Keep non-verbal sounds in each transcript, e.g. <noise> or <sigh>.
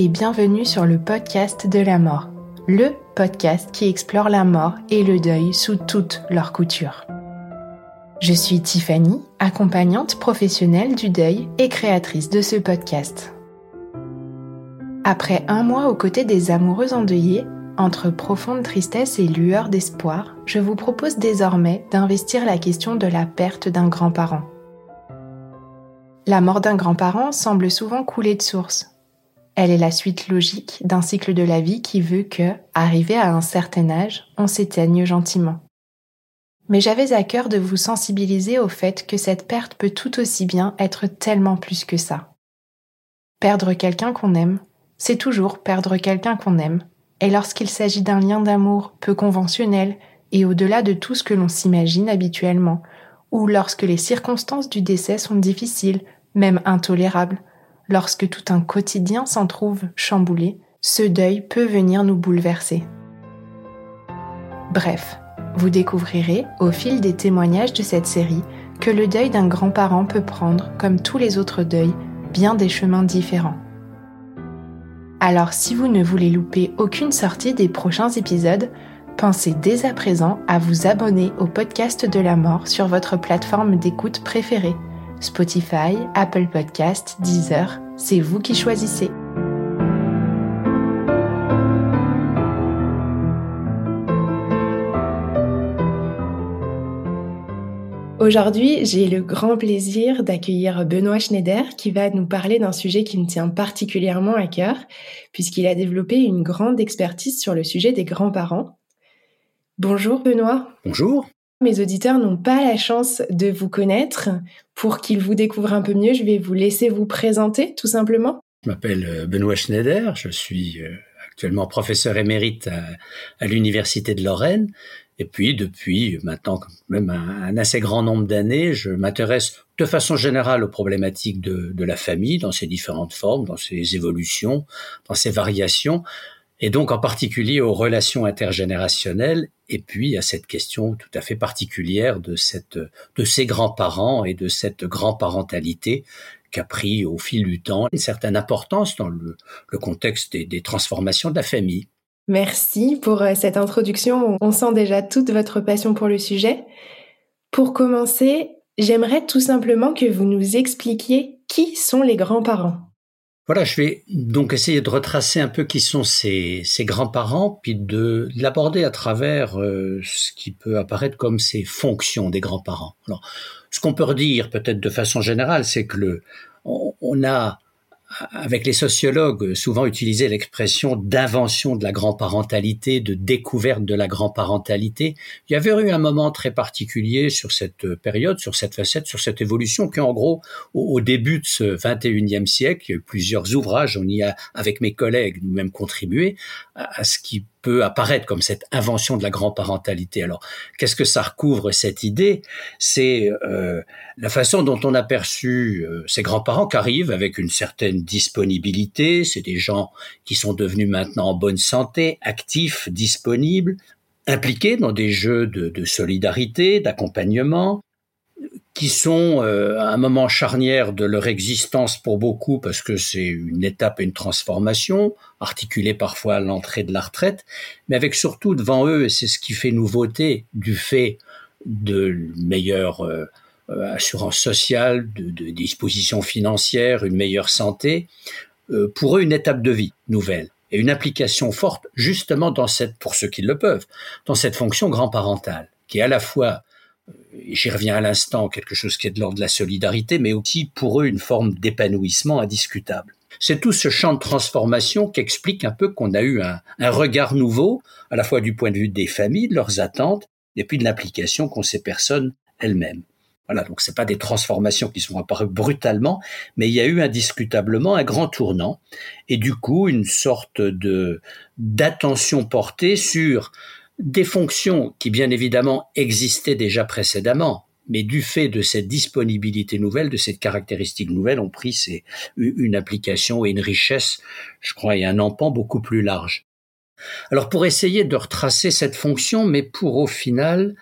Et bienvenue sur le podcast de la mort, le podcast qui explore la mort et le deuil sous toutes leurs coutures. Je suis Tiffany, accompagnante professionnelle du deuil et créatrice de ce podcast. Après un mois aux côtés des amoureux endeuillés, entre profonde tristesse et lueur d'espoir, je vous propose désormais d'investir la question de la perte d'un grand-parent. La mort d'un grand-parent semble souvent couler de source, elle est la suite logique d'un cycle de la vie qui veut que, arrivé à un certain âge, on s'éteigne gentiment. Mais j'avais à cœur de vous sensibiliser au fait que cette perte peut tout aussi bien être tellement plus que ça. Perdre quelqu'un qu'on aime, c'est toujours perdre quelqu'un qu'on aime, et lorsqu'il s'agit d'un lien d'amour peu conventionnel et au-delà de tout ce que l'on s'imagine habituellement, ou lorsque les circonstances du décès sont difficiles, même intolérables, lorsque tout un quotidien s'en trouve chamboulé, ce deuil peut venir nous bouleverser. Bref, vous découvrirez, au fil des témoignages de cette série, que le deuil d'un grand-parent peut prendre, comme tous les autres deuils, bien des chemins différents. Alors si vous ne voulez louper aucune sortie des prochains épisodes, pensez dès à présent à vous abonner au podcast de la mort sur votre plateforme d'écoute préférée Spotify, Apple Podcast, Deezer, c'est vous qui choisissez. Aujourd'hui, j'ai le grand plaisir d'accueillir Benoît Schneider qui va nous parler d'un sujet qui me tient particulièrement à cœur puisqu'il a développé une grande expertise sur le sujet des grands-parents. Bonjour Benoît. Bonjour. Mes auditeurs n'ont pas la chance de vous connaître. Pour qu'ils vous découvrent un peu mieux, je vais vous laisser vous présenter tout simplement. Je m'appelle euh, Benoît Schneider, je suis euh, actuellement professeur émérite à, l'Université de Lorraine. Et puis, depuis maintenant même un, assez grand nombre d'années, je m'intéresse de façon générale aux problématiques de, de la famille dans ses différentes formes, dans ses évolutions, dans ses variations, et donc en particulier aux relations intergénérationnelles, et puis à cette question tout à fait particulière de cette ces grands-parents et de cette grand-parentalité qui pris au fil du temps une certaine importance dans le, contexte des, des transformations de la famille. Merci pour euh, cette introduction. On sent déjà toute votre passion pour le sujet. Pour commencer, j'aimerais tout simplement que vous nous expliquiez qui sont les grands-parents. Voilà, je vais donc essayer de retracer un peu qui sont ces, grands-parents, puis de l'aborder à travers euh, ce qui peut apparaître comme ces fonctions des grands-parents. Ce qu'on peut redire peut-être de façon générale, c'est que le, on a avec les sociologues, souvent utilisé l'expression d'invention de la grand-parentalité, de découverte de la grand-parentalité. Il y avait eu un moment très particulier sur cette période, sur cette facette, sur cette évolution, qui en gros, au, début de ce 21e siècle, il y a eu plusieurs ouvrages, on y a, avec mes collègues, nous-mêmes contribué à ce qui peut apparaître comme cette invention de la grand-parentalité. Alors, qu'est-ce que ça recouvre cette idée? C'est euh, la façon dont on a perçu euh, ces grands-parents qui arrivent avec une certaine disponibilité. C'est des gens qui sont devenus maintenant en bonne santé, actifs, disponibles, impliqués dans des jeux de, de solidarité, d'accompagnement, qui sont euh, un moment charnière de leur existence pour beaucoup parce que c'est une étape et une transformation, articulée parfois à l'entrée de la retraite, mais avec surtout devant eux, et c'est ce qui fait nouveauté du fait de meilleure euh, assurance sociale, de, de dispositions financières, une meilleure santé, euh, pour eux une étape de vie nouvelle et une implication forte justement dans cette, pour ceux qui le peuvent, dans cette fonction grand-parentale, qui est à la fois, j'y reviens à l'instant, quelque chose qui est de l'ordre de la solidarité, mais aussi pour eux une forme d'épanouissement indiscutable. C'est tout ce champ de transformation qui explique un peu qu'on a eu un, regard nouveau, à la fois du point de vue des familles, de leurs attentes, et puis de l'application qu'ont ces personnes elles-mêmes. Voilà, donc c'est pas des transformations qui sont apparues brutalement, mais il y a eu indiscutablement un grand tournant et du coup une sorte de d'attention portée sur des fonctions qui bien évidemment existaient déjà précédemment, mais du fait de cette disponibilité nouvelle, de cette caractéristique nouvelle, ont pris une application et une richesse, je crois, et un empan beaucoup plus large. Alors pour essayer de retracer cette fonction, mais pour au final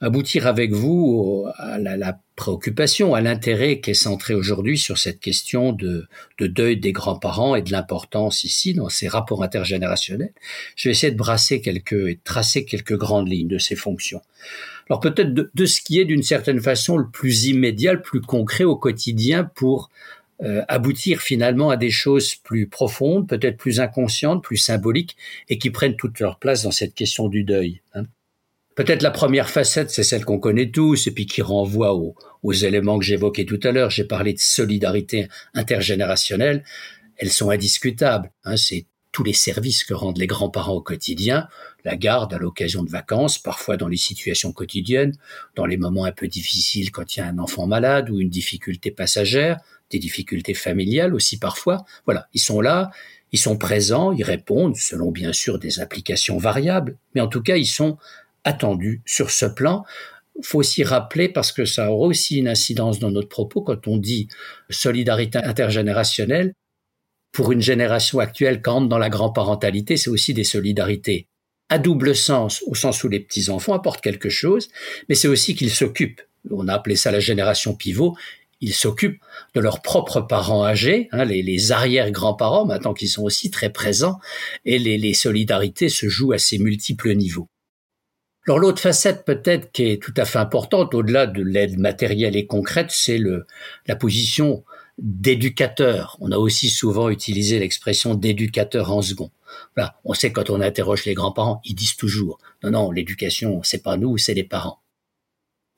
aboutir avec vous à la, préoccupation, à l'intérêt qui est centré aujourd'hui sur cette question de, de deuil des grands-parents et de l'importance ici dans ces rapports intergénérationnels. Je vais essayer de brasser quelques et de tracer quelques grandes lignes de ces fonctions. Alors peut-être de, de, ce qui est d'une certaine façon le plus immédiat, le plus concret au quotidien pour euh, aboutir finalement à des choses plus profondes, peut-être plus inconscientes, plus symboliques, et qui prennent toute leur place dans cette question du deuil. Hein. Peut-être la première facette, c'est celle qu'on connaît tous, et puis qui renvoie aux, éléments que j'évoquais tout à l'heure. J'ai parlé de solidarité intergénérationnelle. Elles sont indiscutables. Hein, c'est tous les services que rendent les grands-parents au quotidien, la garde à l'occasion de vacances, parfois dans les situations quotidiennes, dans les moments un peu difficiles quand il y a un enfant malade ou une difficulté passagère, des difficultés familiales aussi parfois. Voilà, ils sont là, ils sont présents, ils répondent selon bien sûr des applications variables, mais en tout cas ils sont attendus sur ce plan. Faut aussi rappeler, parce que ça aura aussi une incidence dans notre propos, quand on dit solidarité intergénérationnelle, pour une génération actuelle, quand dans la grand-parentalité, c'est aussi des solidarités à double sens, au sens où les petits-enfants apportent quelque chose, mais c'est aussi qu'ils s'occupent. On a appelé ça la génération pivot. Ils s'occupent de leurs propres parents âgés, hein, les, les arrière-grands-parents, maintenant qu'ils sont aussi très présents, et les solidarités se jouent à ces multiples niveaux. Alors l'autre facette peut-être qui est tout à fait importante, au-delà de l'aide matérielle et concrète, c'est le, la position d'éducateur. On a aussi souvent utilisé l'expression d'éducateur en second. Voilà. On sait quand on interroge les grands-parents, ils disent toujours non, non, l'éducation, c'est pas nous, c'est les parents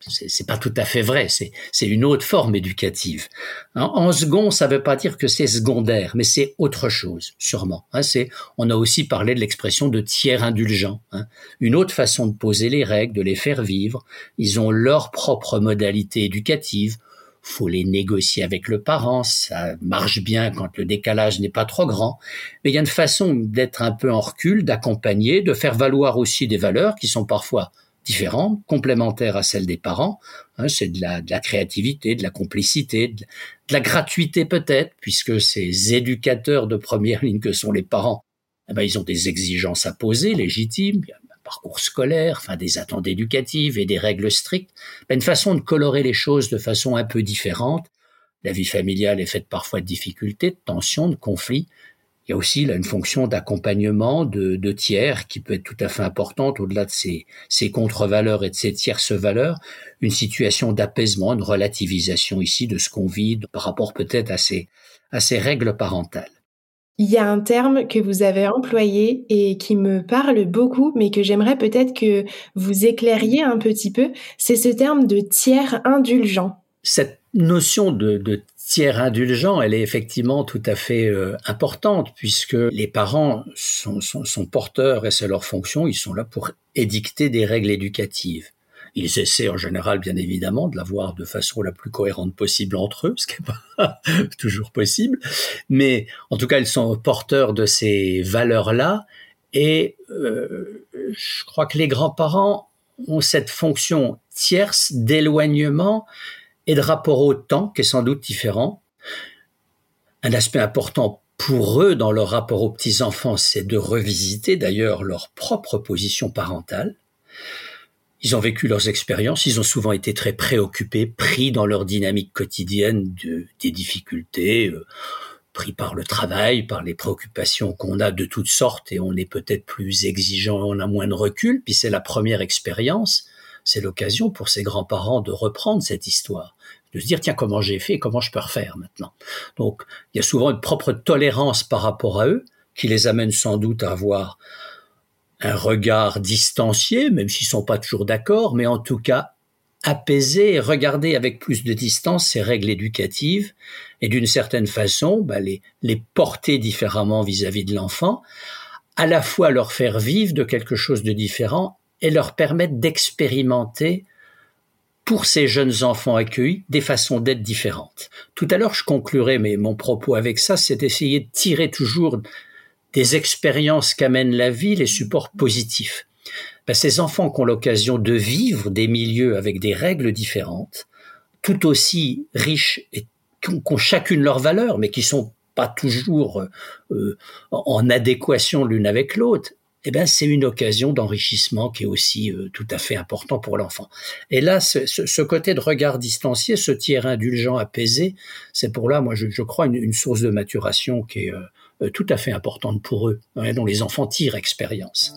c'est pas tout à fait vrai, c'est une autre forme éducative. En, second, ça veut pas dire que c'est secondaire, mais c'est autre chose, sûrement. Hein, c'est, on a aussi parlé de l'expression de tiers indulgent, hein, une autre façon de poser les règles, de les faire vivre. Ils ont leur propre modalité éducative. Faut les négocier avec le parent, ça marche bien quand le décalage n'est pas trop grand. Mais il y a une façon d'être un peu en recul, d'accompagner, de faire valoir aussi des valeurs qui sont parfois différentes, complémentaires à celles des parents. Hein, c'est de la, de la, créativité, de la complicité, de, la gratuité peut-être, puisque ces éducateurs de première ligne que sont les parents, eh ben, ils ont des exigences à poser, légitimes, un parcours scolaire, enfin des attentes éducatives et des règles strictes, une façon de colorer les choses de façon un peu différente. La vie familiale est faite parfois de difficultés, de tensions, de conflits, il y a aussi là, une fonction d'accompagnement de, de, tiers qui peut être tout à fait importante au-delà de ces, ces contre-valeurs et de ces tierces valeurs, une situation d'apaisement, une relativisation ici de ce qu'on vit par rapport peut-être à ces, à ces règles parentales. Il y a un terme que vous avez employé et qui me parle beaucoup, mais que j'aimerais peut-être que vous éclairiez un petit peu, c'est ce terme de tiers indulgent. Cette notion de, de tiers indulgent, elle est effectivement tout à fait euh, importante puisque les parents sont, porteurs et c'est leur fonction, ils sont là pour édicter des règles éducatives. Ils essaient en général, bien évidemment, de l'avoir de façon la plus cohérente possible entre eux, ce qui n'est pas <laughs> toujours possible. Mais en tout cas, ils sont porteurs de ces valeurs-là. Et euh, je crois que les grands-parents ont cette fonction tierce d'éloignement et de rapport au temps qui est sans doute différent. Un aspect important pour eux dans leur rapport aux petits-enfants, c'est de revisiter d'ailleurs leur propre position parentale. Ils ont vécu leurs expériences, ils ont souvent été très préoccupés, pris dans leur dynamique quotidienne de, des difficultés, euh, pris par le travail, par les préoccupations qu'on a de toutes sortes et on est peut-être plus exigeant, on a moins de recul, puis c'est la première expérience c'est l'occasion pour ses grands-parents de reprendre cette histoire, de se dire tiens comment j'ai fait, comment je peux refaire maintenant. Donc il y a souvent une propre tolérance par rapport à eux qui les amène sans doute à avoir un regard distancié, même s'ils sont pas toujours d'accord, mais en tout cas apaiser et regarder avec plus de distance ces règles éducatives et d'une certaine façon bah, les, les porter différemment vis-à-vis de l'enfant, à la fois leur faire vivre de quelque chose de différent et leur permettre d'expérimenter pour ces jeunes enfants accueillis des façons d'être différentes. Tout à l'heure, je conclurai mais mon propos avec ça, c'est d'essayer de tirer toujours des expériences qu'amène la vie les supports positifs. Ben, ces enfants qui ont l'occasion de vivre des milieux avec des règles différentes, tout aussi riches et qui ont, chacune leur valeur, mais qui sont pas toujours euh, en adéquation l'une avec l'autre, eh ben c'est une occasion d'enrichissement qui est aussi euh, tout à fait important pour l'enfant. Et là, ce, côté de regard distancié, ce tiers indulgent apaisé, c'est pour là, moi, je, crois, une, une, source de maturation qui est euh, tout à fait importante pour eux, hein, dont les enfants tirent expérience.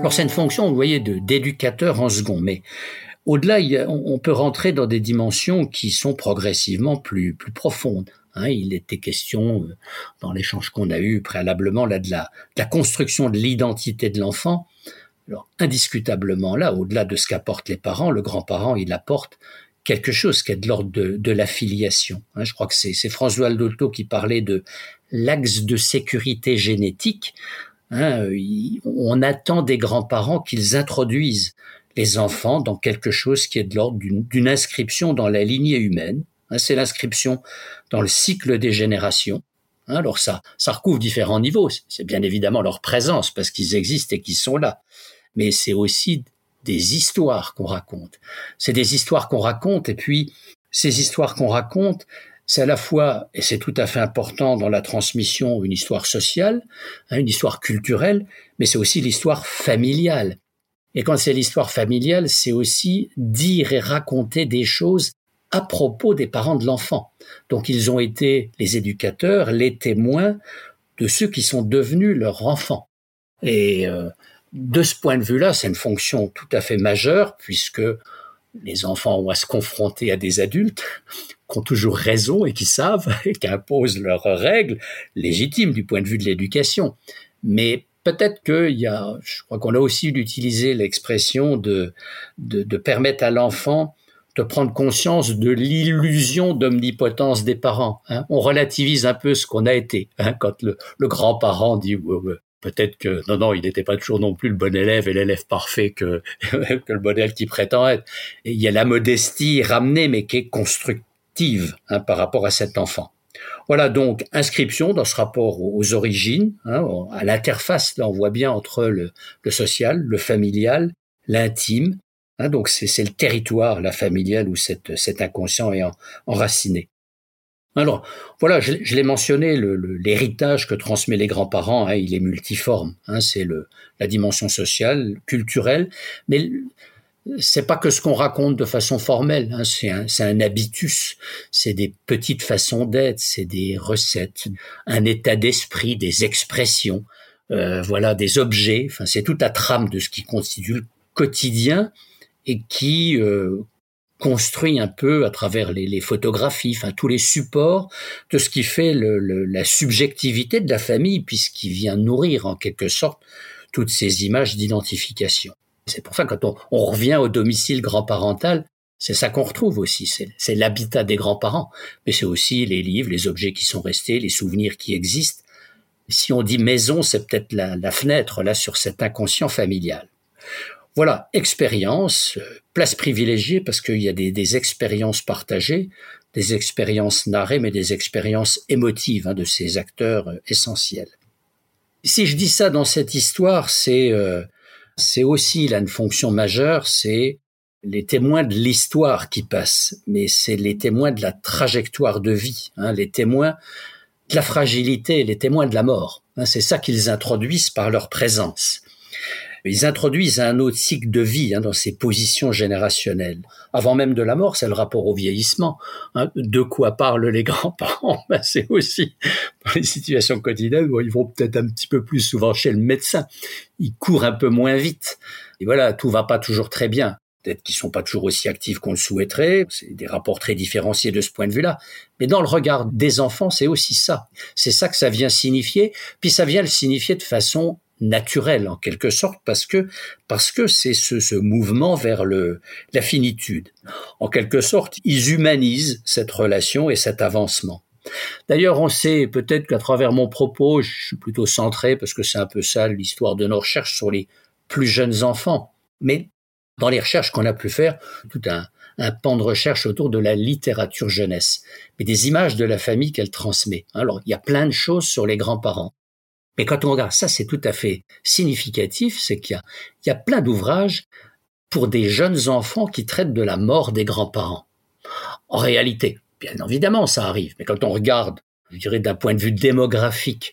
Alors c'est une fonction, vous voyez, d'éducateur en second, mais au-delà, on peut rentrer dans des dimensions qui sont progressivement plus, plus profondes. Hein. il était question euh, dans l'échange qu'on a eu préalablement là de la, construction de l'identité de l'enfant. Indiscutablement là, au-delà de ce qu'apportent les parents, le grand-parent il apporte quelque chose qui est de l'ordre de, de l'affiliation. Hein. je crois que c'est François Aldotto qui parlait de l'axe de sécurité génétique. Hein, on attend des grands-parents qu'ils introduisent les enfants dans quelque chose qui est de l'ordre d'une inscription dans la lignée humaine. Hein, c'est l'inscription dans le cycle des générations. Hein, alors ça, ça recouvre différents niveaux. C'est bien évidemment leur présence parce qu'ils existent et qu'ils sont là. Mais c'est aussi des histoires qu'on raconte. C'est des histoires qu'on raconte et puis ces histoires qu'on raconte, c'est à la fois, et c'est tout à fait important dans la transmission, une histoire sociale, hein, une histoire culturelle, mais c'est aussi l'histoire familiale. Et quand c'est l'histoire familiale, c'est aussi dire et raconter des choses à propos des parents de l'enfant. Donc ils ont été les éducateurs, les témoins de ceux qui sont devenus leurs enfants. Et euh, de ce point de vue-là, c'est une fonction tout à fait majeure puisque les enfants ont à se confronter à des adultes <laughs> qui ont toujours raison et qui savent <laughs> et qui imposent leurs règles légitimes du point de vue de l'éducation. Mais peut-être qu'il y a, je crois qu'on a aussi utilisé l'expression de, de, permettre à l'enfant de prendre conscience de l'illusion d'omnipotence des parents. Hein. On relativise un peu ce qu'on a été. Hein, quand le, grand-parent dit peut-être que non, non, il n'était pas toujours non plus le bon élève et l'élève parfait que, <laughs> que le bon élève qui prétend être. Il y a la modestie ramenée, mais qui est constructive Hein, par rapport à cet enfant. Voilà donc inscription dans ce rapport aux origines, hein, à l'interface. Là, on voit bien entre le, social, le familial, l'intime. Hein, donc c'est le territoire, la familiale où cet, cet inconscient est enraciné. Alors voilà, je, l'ai mentionné, l'héritage que transmet les grands-parents, il est multiforme. c'est la dimension sociale, culturelle, mais c'est pas que ce qu'on raconte de façon formelle, hein, c'est un, un, habitus, c'est des petites façons d'être, c'est des recettes, un état d'esprit, des expressions, euh, voilà, des objets. Enfin, c'est toute la trame de ce qui constitue le quotidien et qui euh, construit un peu à travers les, les, photographies, enfin tous les supports de ce qui fait le, la subjectivité de la famille, puisqu'il vient nourrir en quelque sorte toutes ces images d'identification. C'est pour ça que quand on, revient au domicile grand-parental, c'est ça qu'on retrouve aussi, c'est l'habitat des grands-parents, mais c'est aussi les livres, les objets qui sont restés, les souvenirs qui existent. Si on dit maison, c'est peut-être la, fenêtre là sur cet inconscient familial. Voilà, expérience, euh, place privilégiée parce qu'il y a des, expériences partagées, des expériences narrées, mais des expériences émotives hein, de ces acteurs euh, essentiels. Si je dis ça dans cette histoire, c'est euh, c'est aussi là une fonction majeure, c'est les témoins de l'histoire qui passent, mais c'est les témoins de la trajectoire de vie, hein, les témoins de la fragilité, les témoins de la mort. Hein, c'est ça qu'ils introduisent par leur présence. Ils introduisent un autre cycle de vie hein, dans ces positions générationnelles. Avant même de la mort, c'est le rapport au vieillissement. Hein. De quoi parlent les <laughs> grands-parents? Ben, C'est aussi dans les situations quotidiennes où ils vont peut-être un petit peu plus souvent chez le médecin. Ils courent un peu moins vite. Et voilà, tout va pas toujours très bien. Peut-être qu'ils sont pas toujours aussi actifs qu'on le souhaiterait. C'est des rapports très différenciés de ce point de vue-là. Mais dans le regard des enfants, c'est aussi ça. C'est ça que ça vient signifier. Puis ça vient le signifier de façon naturelle en quelque sorte parce que parce que c'est ce, ce mouvement vers le la finitude. En quelque sorte, ils humanisent cette relation et cet avancement. D'ailleurs, on sait peut-être qu'à travers mon propos, je suis plutôt centré parce que c'est un peu ça l'histoire de nos recherches sur les plus jeunes enfants. Mais dans les recherches qu'on a pu faire, tout un, un pan de recherche autour de la littérature jeunesse, mais des images de la famille qu'elle transmet. Alors, il y a plein de choses sur les grands-parents. Mais quand on regarde ça, c'est tout à fait significatif, c'est qu'il y a, plein d'ouvrages pour des jeunes enfants qui traitent de la mort des grands-parents. En réalité, bien évidemment, ça arrive, mais quand on regarde, je dirais d'un point de vue démographique,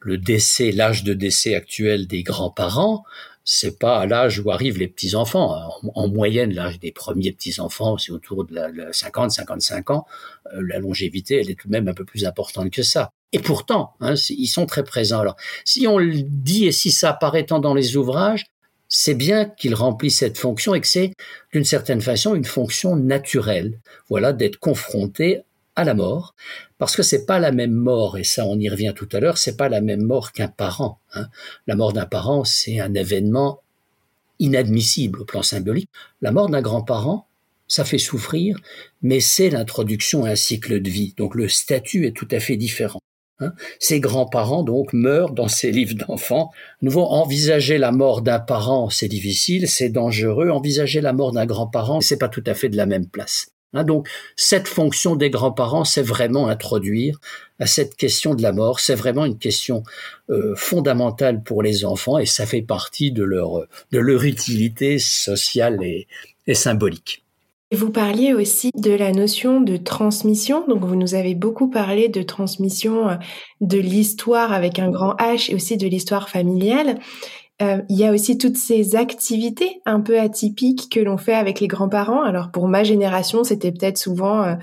le décès, l'âge de décès actuel des grands-parents, c'est pas à l'âge où arrivent les petits enfants. En, moyenne, l'âge des premiers petits enfants, c'est autour de la, 50, 55 ans. Euh, la longévité, elle est tout de même un peu plus importante que ça. Et pourtant, hein, ils sont très présents. Alors, si on le dit et si ça apparaît tant dans les ouvrages, c'est bien qu'ils remplissent cette fonction et que c'est d'une certaine façon une fonction naturelle. Voilà, d'être confronté à la mort, parce que c'est pas la même mort, et ça on y revient tout à l'heure, c'est pas la même mort qu'un parent. Hein. La mort d'un parent, c'est un événement inadmissible au plan symbolique. La mort d'un grand-parent, ça fait souffrir, mais c'est l'introduction à un cycle de vie. Donc le statut est tout à fait différent. Hein. Ces grands-parents donc meurent dans ces livres d'enfants. Nouveau, envisager la mort d'un parent, c'est difficile, c'est dangereux. Envisager la mort d'un grand-parent, c'est pas tout à fait de la même place. Hein, donc cette fonction des grands-parents, c'est vraiment introduire à cette question de la mort, c'est vraiment une question euh, fondamentale pour les enfants et ça fait partie de leur, de leur utilité sociale et, et symbolique. Vous parliez aussi de la notion de transmission, donc vous nous avez beaucoup parlé de transmission euh, de l'histoire avec un grand H et aussi de l'histoire familiale. Euh, il y a aussi toutes ces activités un peu atypiques que l'on fait avec les grands-parents. Alors pour ma génération, c'était peut-être souvent euh,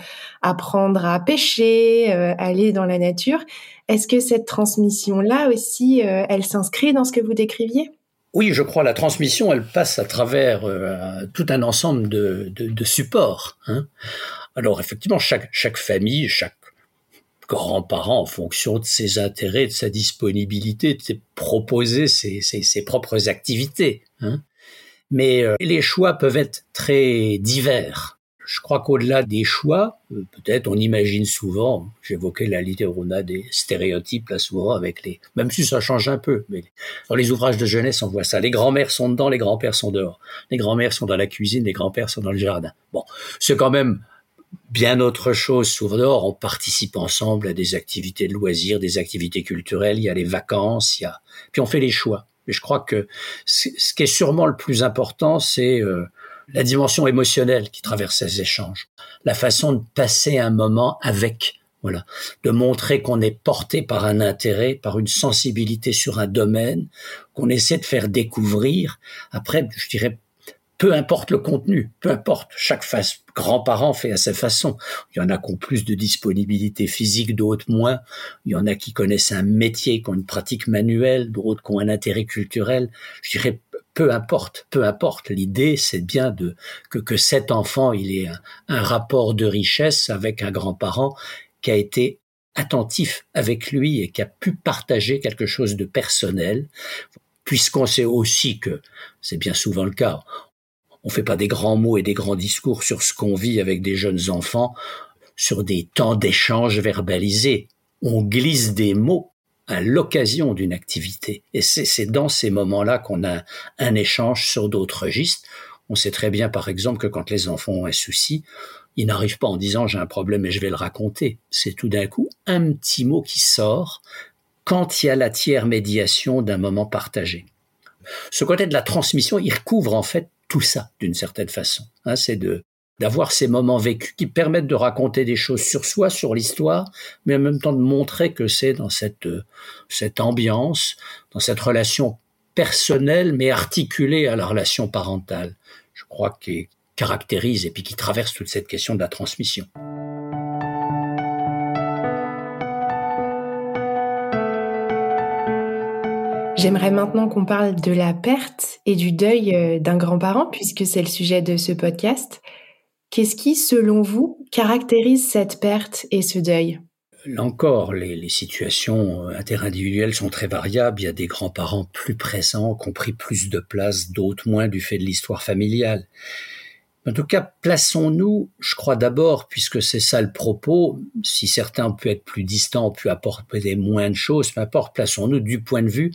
apprendre à pêcher, euh, aller dans la nature. Est-ce que cette transmission-là aussi, elle s'inscrit dans ce que vous décriviez? Oui, je crois la transmission, elle passe à travers tout un ensemble de, supports. Hein. Alors effectivement, chaque, chaque famille, chaque grands-parents, en fonction de ses intérêts, de sa disponibilité, de proposer ses, ses, propres activités. Hein. Mais euh, les choix peuvent être très divers. Je crois qu'au-delà des choix, euh, peut-être on imagine souvent, j'évoquais la littérature, on a des stéréotypes là souvent avec les, même si ça change un peu, mais dans les ouvrages de jeunesse on voit ça. Les grands-mères sont dedans, les grands-pères sont dehors. Les grands-mères sont dans la cuisine, les grands-pères sont dans le jardin. Bon, c'est quand même bien autre chose souvent on participe ensemble à des activités de loisirs, des activités culturelles, il y a les vacances, il y a puis on fait les choix. Et je crois que ce qui est sûrement le plus important, c'est euh, la dimension émotionnelle qui traverse ces échanges, la façon de passer un moment avec, voilà, de montrer qu'on est porté par un intérêt, par une sensibilité sur un domaine, qu'on essaie de faire découvrir. Après, je dirais peu importe le contenu, peu importe, chaque face, grand-parent fait à sa façon. Il y en a qui ont plus de disponibilité physique, d'autres moins. Il y en a qui connaissent un métier, qui ont une pratique manuelle, d'autres qui ont un intérêt culturel. Je dirais, peu importe, peu importe. L'idée, c'est bien de que, que cet enfant, il ait un, un rapport de richesse avec un grand-parent qui a été attentif avec lui et qui a pu partager quelque chose de personnel, puisqu'on sait aussi que, c'est bien souvent le cas, on fait pas des grands mots et des grands discours sur ce qu'on vit avec des jeunes enfants, sur des temps d'échange verbalisés. On glisse des mots à l'occasion d'une activité. Et c'est dans ces moments-là qu'on a un échange sur d'autres registres. On sait très bien, par exemple, que quand les enfants ont un souci, ils n'arrivent pas en disant j'ai un problème et je vais le raconter. C'est tout d'un coup un petit mot qui sort quand il y a la tiers médiation d'un moment partagé. Ce côté de la transmission, il recouvre en fait tout ça d'une certaine façon. Hein, c'est d'avoir ces moments vécus qui permettent de raconter des choses sur soi, sur l'histoire, mais en même temps de montrer que c'est dans cette cette ambiance, dans cette relation personnel mais articulé à la relation parentale. Je crois qu'il caractérise et puis qui traverse toute cette question de la transmission. J'aimerais maintenant qu'on parle de la perte et du deuil euh, d'un grand-parent, puisque c'est le sujet de ce podcast. Qu'est-ce qui, selon vous, caractérise cette perte et ce deuil? Là encore, les, situations euh, interindividuelles sont très variables. Il y a des grands-parents plus présents, qui ont pris plus de place, d'autres moins du fait de l'histoire familiale. En tout cas, plaçons-nous, je crois d'abord, puisque c'est ça le propos, si certains peuvent être plus distants, pu apporter moins de choses, peu importe, plaçons-nous du point de vue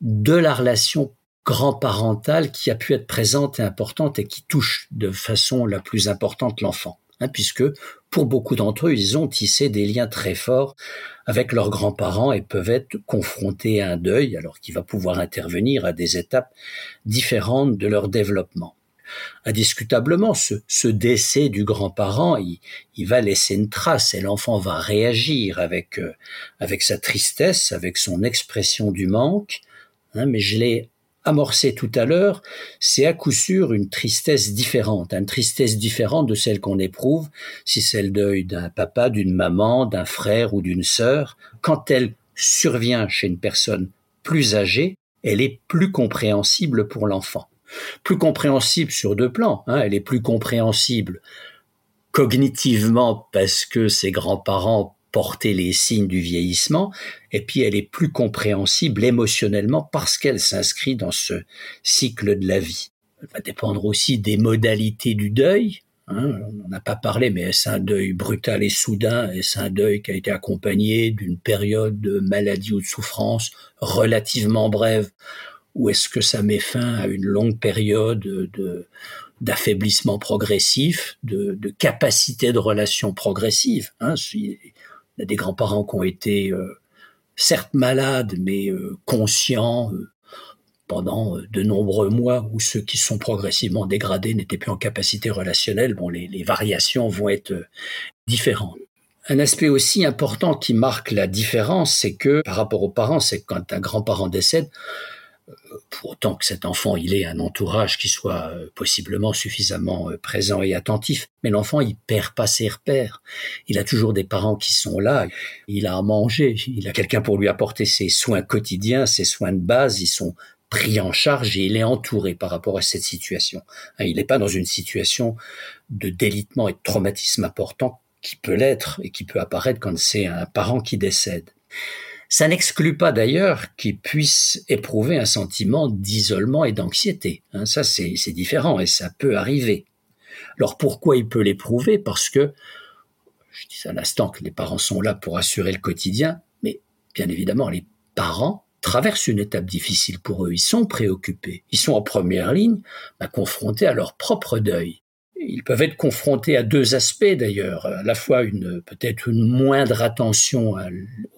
de la relation grand-parentale qui a pu être présente et importante et qui touche de façon la plus importante l'enfant. Hein, puisque pour beaucoup d'entre eux, ils ont tissé des liens très forts avec leurs grands-parents et peuvent être confrontés à un deuil, alors qu'il va pouvoir intervenir à des étapes différentes de leur développement. Indiscutablement, ce, décès du grand-parent, il, va laisser une trace et l'enfant va réagir avec, euh, avec sa tristesse, avec son expression du manque, hein, mais je l'ai amorcé tout à l'heure, c'est à coup sûr une tristesse différente, une tristesse différente de celle qu'on éprouve si c'est le deuil d'un papa, d'une maman, d'un frère ou d'une sœur. Quand elle survient chez une personne plus âgée, elle est plus compréhensible pour l'enfant. Plus compréhensible sur deux plans, hein. elle est plus compréhensible cognitivement parce que ses grands-parents porter les signes du vieillissement, et puis elle est plus compréhensible émotionnellement parce qu'elle s'inscrit dans ce cycle de la vie. Elle va dépendre aussi des modalités du deuil. Hein. on n'en a pas parlé, mais est-ce un deuil brutal et soudain? Est-ce un deuil qui a été accompagné d'une période de maladie ou de souffrance relativement brève? Ou est-ce que ça met fin à une longue période de, d'affaiblissement progressif, de, de, capacité de relation progressive. Hein, a des grands-parents qui ont été euh, certes malades, mais euh, conscients euh, pendant de nombreux mois, où ceux qui sont progressivement dégradés n'étaient plus en capacité relationnelle. Bon, les variations vont être différentes. Un aspect aussi important qui marque la différence, c'est que par rapport aux parents, c'est quand un grand-parent décède, pour autant que cet enfant il ait un entourage qui soit euh, possiblement suffisamment euh, présent et attentif. Mais l'enfant il perd pas ses repères. Il a toujours des parents qui sont là. Il a à manger. Il a quelqu'un pour lui apporter ses soins quotidiens, ses soins de base. Ils sont pris en charge et il est entouré par rapport à cette situation. Hein, il n'est pas dans une situation de délitement et de traumatisme important qui peut l'être et qui peut apparaître quand c'est un parent qui décède. Ça n'exclut pas d'ailleurs qu'il puisse éprouver un sentiment d'isolement et d'anxiété. Hein, ça, c'est différent et ça peut arriver. Alors pourquoi il peut l'éprouver? Parce que, je dis à l'instant que les parents sont là pour assurer le quotidien, mais bien évidemment, les parents traversent une étape difficile pour eux. Ils sont préoccupés. Ils sont en première ligne, bah, confrontés à leur propre deuil ils peuvent être confrontés à deux aspects d'ailleurs, à la fois une peut-être une moindre attention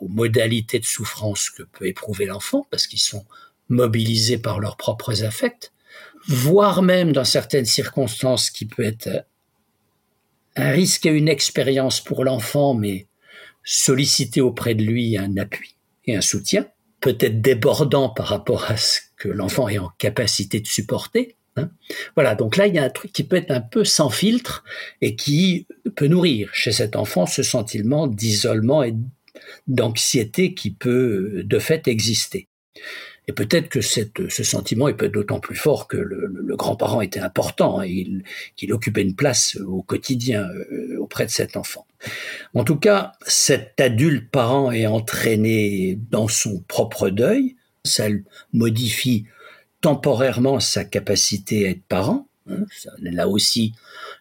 aux modalités de souffrance que peut éprouver l'enfant parce qu'ils sont mobilisés par leurs propres affects, voire même dans certaines circonstances qui peut être un risque et une expérience pour l'enfant, mais solliciter auprès de lui un appui et un soutien, peut-être débordant par rapport à ce que l'enfant est en capacité de supporter, Hein. voilà, donc là, il y a un truc qui peut être un peu sans filtre et qui peut nourrir chez cet enfant ce sentiment d'isolement et d'anxiété qui peut de fait exister. Et peut-être que ce sentiment est peut d'autant plus fort que le, grand-parent était important, hein, qu'il occupait une place au quotidien euh, auprès de cet enfant. En tout cas, cet adulte parent est entraîné dans son propre deuil, ça modifie temporairement sa capacité à être parent. Hein, là aussi,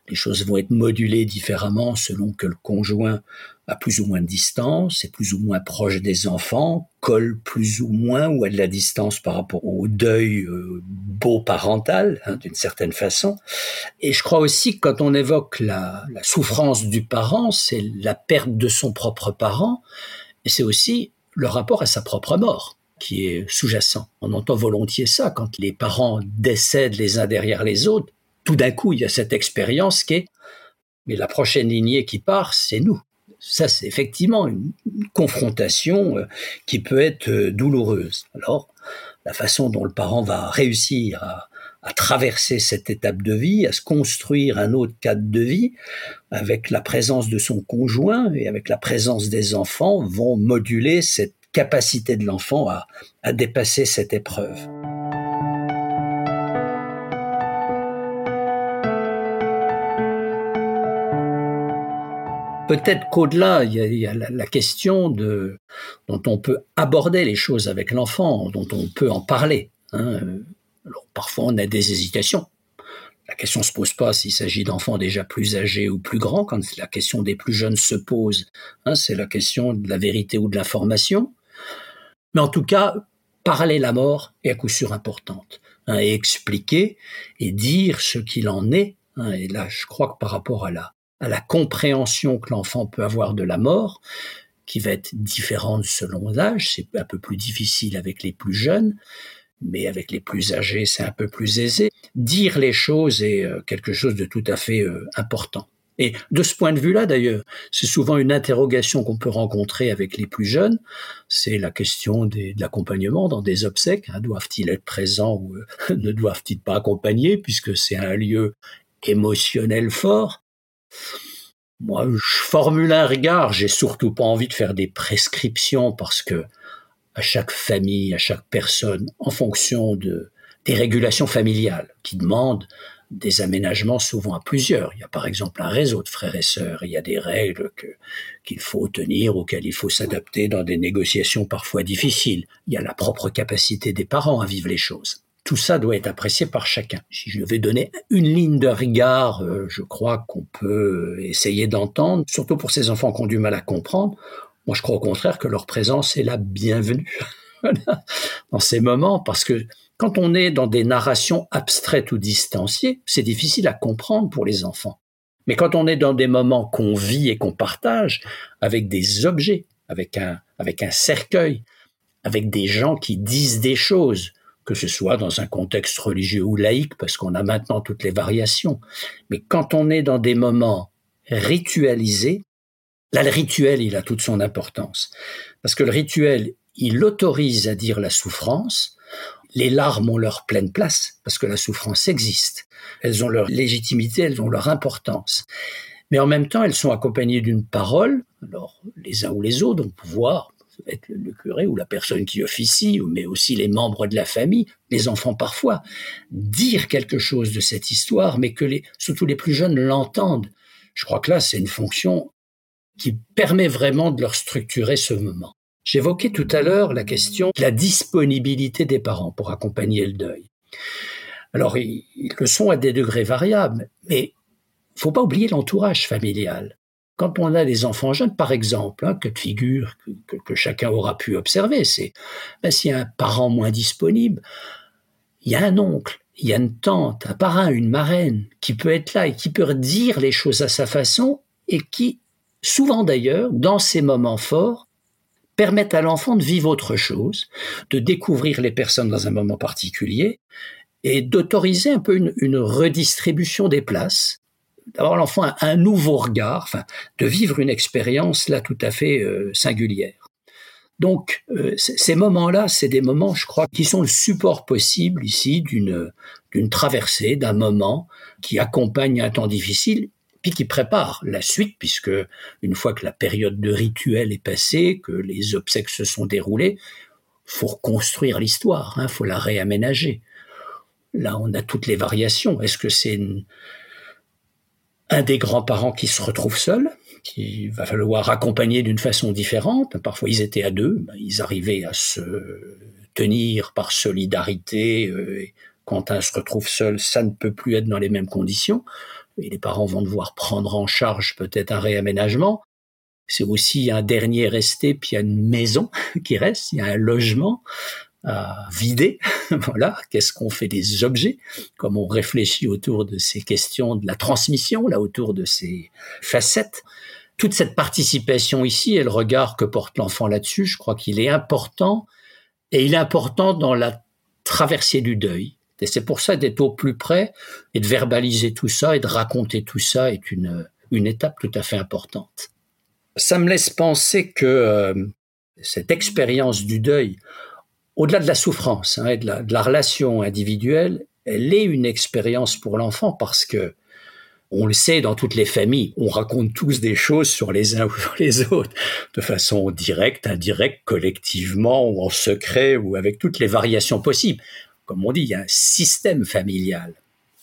les choses vont être modulées différemment selon que le conjoint a plus ou moins de distance, est plus ou moins proche des enfants, colle plus ou moins ou a de la distance par rapport au deuil euh, beau parental, hein, d'une certaine façon. Et je crois aussi que quand on évoque la, la souffrance du parent, c'est la perte de son propre parent, et c'est aussi le rapport à sa propre mort qui est sous-jacent. On entend volontiers ça quand les parents décèdent les uns derrière les autres. Tout d'un coup, il y a cette expérience qui est, mais la prochaine lignée qui part, c'est nous. Ça, c'est effectivement une confrontation euh, qui peut être euh, douloureuse. Alors, la façon dont le parent va réussir à, à traverser cette étape de vie, à se construire un autre cadre de vie, avec la présence de son conjoint et avec la présence des enfants, vont moduler cette capacité de l'enfant à, à dépasser cette épreuve. peut-être qu'au-delà, il y a, la, question de dont on peut aborder les choses avec l'enfant, dont on peut en parler. Hein. Alors, parfois, on a des hésitations. La question se pose pas s'il s'agit d'enfants déjà plus âgés ou plus grands. Quand la question des plus jeunes se pose, hein, c'est la question de la vérité ou de l'information. Mais en tout cas, parler la mort est à coup sûr importante. Hein, et expliquer et dire ce qu'il en est. et là, je crois que par rapport à la à la compréhension que l'enfant peut avoir de la mort, qui va être différente selon l'âge. C'est un peu plus difficile avec les plus jeunes, mais avec les plus âgés, c'est un peu plus aisé. Dire les choses est euh, quelque chose de tout à fait euh, important. Et de ce point de vue-là, d'ailleurs, c'est souvent une interrogation qu'on peut rencontrer avec les plus jeunes. C'est la question de l'accompagnement dans des obsèques. Hein. doivent-ils être présents ou euh, <laughs> ne doivent-ils pas accompagner, puisque c'est un lieu émotionnel fort? Moi, je formule un regard, j'ai surtout pas envie de faire des prescriptions parce que à chaque famille, à chaque personne, en fonction de des régulations familiales qui demandent des aménagements souvent à plusieurs. Il y a par exemple un réseau de frères et sœurs, il y a des règles qu'il faut tenir, auxquelles il faut s'adapter dans des négociations parfois difficiles. Il y a la propre capacité des parents à vivre les choses tout ça doit être apprécié par chacun. Si je vais donner une ligne de regard, euh, je crois qu'on peut essayer d'entendre, surtout pour ces enfants qui ont du mal à comprendre. Moi, je crois au contraire que leur présence est la bienvenue <laughs> dans ces moments, parce que quand on est dans des narrations abstraites ou distanciées, c'est difficile à comprendre pour les enfants. Mais quand on est dans des moments qu'on vit et qu'on partage avec des objets, avec un, avec un cercueil, avec des gens qui disent des choses, que ce soit dans un contexte religieux ou laïque, parce qu'on a maintenant toutes les variations. Mais quand on est dans des moments ritualisés, là, le rituel, il a toute son importance. Parce que le rituel, il autorise à dire la souffrance. Les larmes ont leur pleine place, parce que la souffrance existe. Elles ont leur légitimité, elles ont leur importance. Mais en même temps, elles sont accompagnées d'une parole. Alors, les uns ou les autres, on peut voir être le curé ou la personne qui officie, mais aussi les membres de la famille, les enfants parfois, dire quelque chose de cette histoire, mais que les, surtout les plus jeunes l'entendent. Je crois que là, c'est une fonction qui permet vraiment de leur structurer ce moment. J'évoquais tout à l'heure la question de la disponibilité des parents pour accompagner le deuil. Alors, ils, le sont à des degrés variables, mais faut pas oublier l'entourage familial. Quand on a des enfants jeunes, par exemple, hein, que de figure que, chacun aura pu observer, c'est ben, s'il y a un parent moins disponible, il y a un oncle, il y a une tante, un parrain, une marraine qui peut être là et qui peut dire les choses à sa façon et qui, souvent d'ailleurs, dans ces moments forts, permettent à l'enfant de vivre autre chose, de découvrir les personnes dans un moment particulier et d'autoriser un peu une redistribution des places d'avoir l'enfant un, nouveau regard, enfin, de vivre une expérience là tout à fait euh, singulière. Donc, euh, ces moments-là, c'est des moments, je crois, qui sont le support possible ici d'une d'une traversée, d'un moment qui accompagne un temps difficile, puis qui prépare la suite, puisque une fois que la période de rituel est passée, que les obsèques se sont déroulées, faut reconstruire l'histoire, hein, faut la réaménager. Là, on a toutes les variations. Est-ce que c'est un des grands-parents qui se retrouve seul, qui va falloir accompagner d'une façon différente? Parfois, ils étaient à deux, ben, ils arrivaient à se tenir par solidarité. Euh, quand un se retrouve seul, ça ne peut plus être dans les mêmes conditions. Et les parents vont devoir prendre en charge peut-être un réaménagement. C'est aussi un dernier resté, puis il y a une maison <laughs> qui reste, il y a un logement à vider. <laughs> voilà, qu'est-ce qu'on fait des objets? Comme on réfléchit autour de ces questions de la transmission, là, autour de ces facettes. Toute cette participation ici et le regard que porte l'enfant là-dessus, je crois qu'il est important et il est important dans la traversée du deuil. Et c'est pour ça d'être au plus près et de verbaliser tout ça et de raconter tout ça est une, une étape tout à fait importante. Ça me laisse penser que euh, cette expérience du deuil au-delà de la souffrance hein, et de la, de la relation individuelle, elle est une expérience pour l'enfant parce que on le sait dans toutes les familles, on raconte tous des choses sur les uns ou sur <laughs> les autres, de façon directe, indirecte, collectivement ou en secret ou avec toutes les variations possibles. Comme on dit, il y a un système familial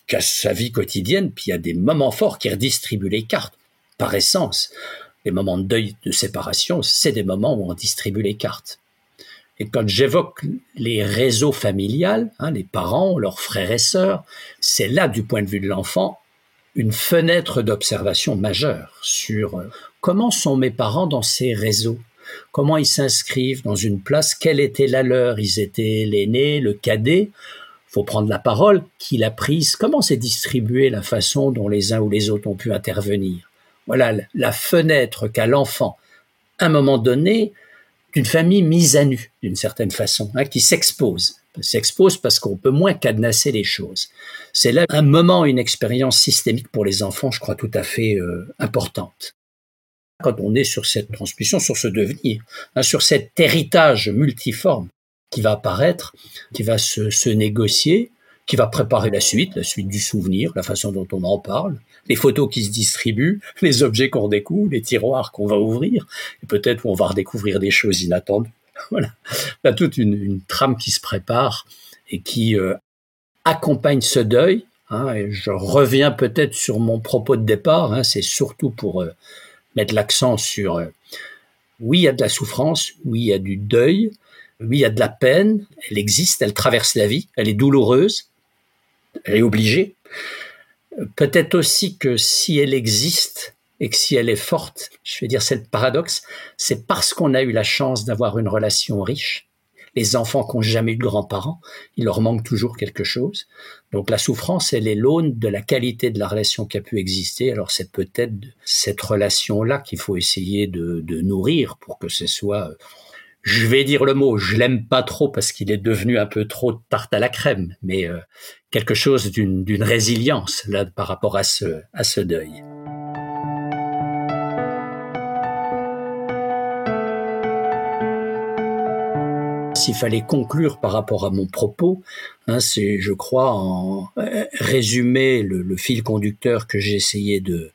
qui a sa vie quotidienne, puis il y a des moments forts qui redistribuent les cartes. Par essence, les moments de deuil, de séparation, c'est des moments où on distribue les cartes. Et quand j'évoque les réseaux familiales, hein, les parents, leurs frères et sœurs, c'est là, du point de vue de l'enfant, une fenêtre d'observation majeure sur euh, comment sont mes parents dans ces réseaux, comment ils s'inscrivent dans une place, quelle était la leur, ils étaient l'aîné, le cadet, faut prendre la parole, qui l'a prise, comment s'est distribuée la façon dont les uns ou les autres ont pu intervenir? Voilà la fenêtre qu'a l'enfant, à un moment donné, d'une famille mise à nu, d'une certaine façon, hein, qui s'expose. S'expose parce qu'on peut moins cadenasser les choses. C'est là un moment, une expérience systémique pour les enfants, je crois, tout à fait euh, importante. Quand on est sur cette transmission, sur ce devenir, hein, sur cet héritage multiforme qui va apparaître, qui va se, se négocier, qui va préparer la suite, la suite du souvenir, la façon dont on en parle, les photos qui se distribuent, <laughs> les objets qu'on découvre, les tiroirs qu'on va ouvrir, et peut-être où on va redécouvrir des choses inattendues. <laughs> Voilà, il y a toute une, trame qui se prépare et qui euh, accompagne ce deuil. Hein, et je reviens peut-être sur mon propos de départ. Hein, c'est surtout pour euh, mettre l'accent sur euh, oui, il y a de la souffrance, oui, il y a du deuil, oui, il y a de la peine. Elle existe, elle traverse la vie, elle est douloureuse, elle est obligée. Peut-être aussi que si elle existe et que si elle est forte, je vais dire c'est le paradoxe, c'est parce qu'on a eu la chance d'avoir une relation riche. Les enfants qui n'ont jamais eu de grands-parents, il leur manque toujours quelque chose. Donc la souffrance, elle est l'aune de la qualité de la relation qui a pu exister. Alors c'est peut-être cette relation-là qu'il faut essayer de, nourrir pour que ce soit je vais dire le mot, je l'aime pas trop parce qu'il est devenu un peu trop tarte à la crème, mais euh, quelque chose d'une résilience là par rapport à ce deuil. S'il fallait conclure par rapport à mon propos, hein, c'est, je crois, en euh, résumer le, fil conducteur que j'ai essayé de,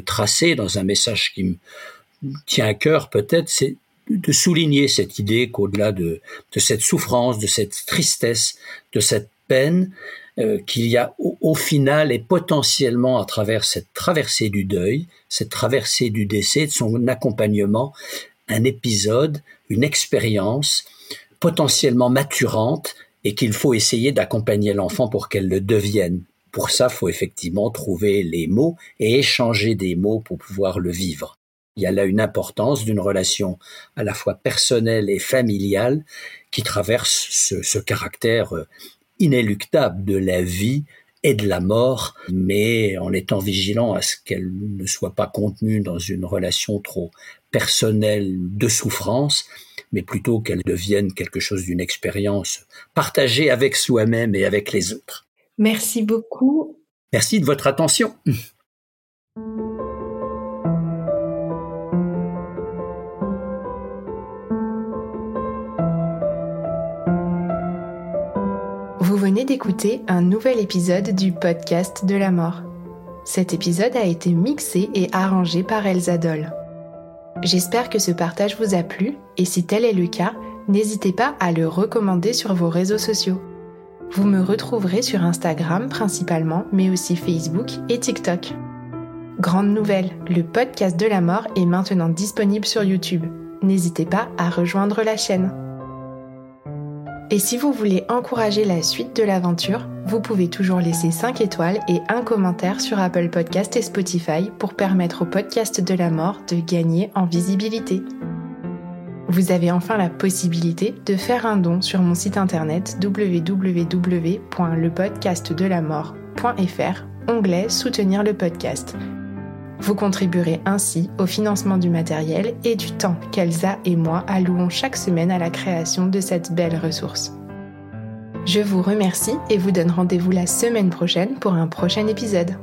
tracer dans un message qui me tient à cœur peut-être, c'est de souligner cette idée qu'au-delà de, de, cette souffrance, de cette tristesse, de cette peine, euh, qu'il y a au, final et potentiellement à travers cette traversée du deuil, cette traversée du décès, de son accompagnement, un épisode, une expérience potentiellement maturante et qu'il faut essayer d'accompagner l'enfant pour qu'elle le devienne. Pour ça, faut effectivement trouver les mots et échanger des mots pour pouvoir le vivre. Il y a là une importance d'une relation à la fois personnelle et familiale qui traverse ce, ce caractère euh, inéluctable de la vie et de la mort, mais en étant vigilant à ce qu'elle ne soit pas contenue dans une relation trop personnelle de souffrance, mais plutôt qu'elle devienne quelque chose d'une expérience partagée avec soi-même et avec les autres. Merci beaucoup. Merci de votre attention. d'écouter un nouvel épisode du podcast de la mort. Cet épisode a été mixé et arrangé par Elsa Doll. J'espère que ce partage vous a plu et si tel est le cas, n'hésitez pas à le recommander sur vos réseaux sociaux. Vous me retrouverez sur Instagram principalement, mais aussi Facebook et TikTok. Grande nouvelle, le podcast de la mort est maintenant disponible sur YouTube. N'hésitez pas à rejoindre la chaîne. Et si vous voulez encourager la suite de l'aventure, vous pouvez toujours laisser 5 étoiles et un commentaire sur Apple Podcast et Spotify pour permettre au podcast de la mort de gagner en visibilité. Vous avez enfin la possibilité de faire un don sur mon site internet www.lepodcastdelamort.fr, onglet Soutenir le podcast vous contribuerez ainsi au financement du matériel et du temps qu'Elsa et moi allouons chaque semaine à la création de cette belle ressource. Je vous remercie et vous donne rendez-vous la semaine prochaine pour un prochain épisode.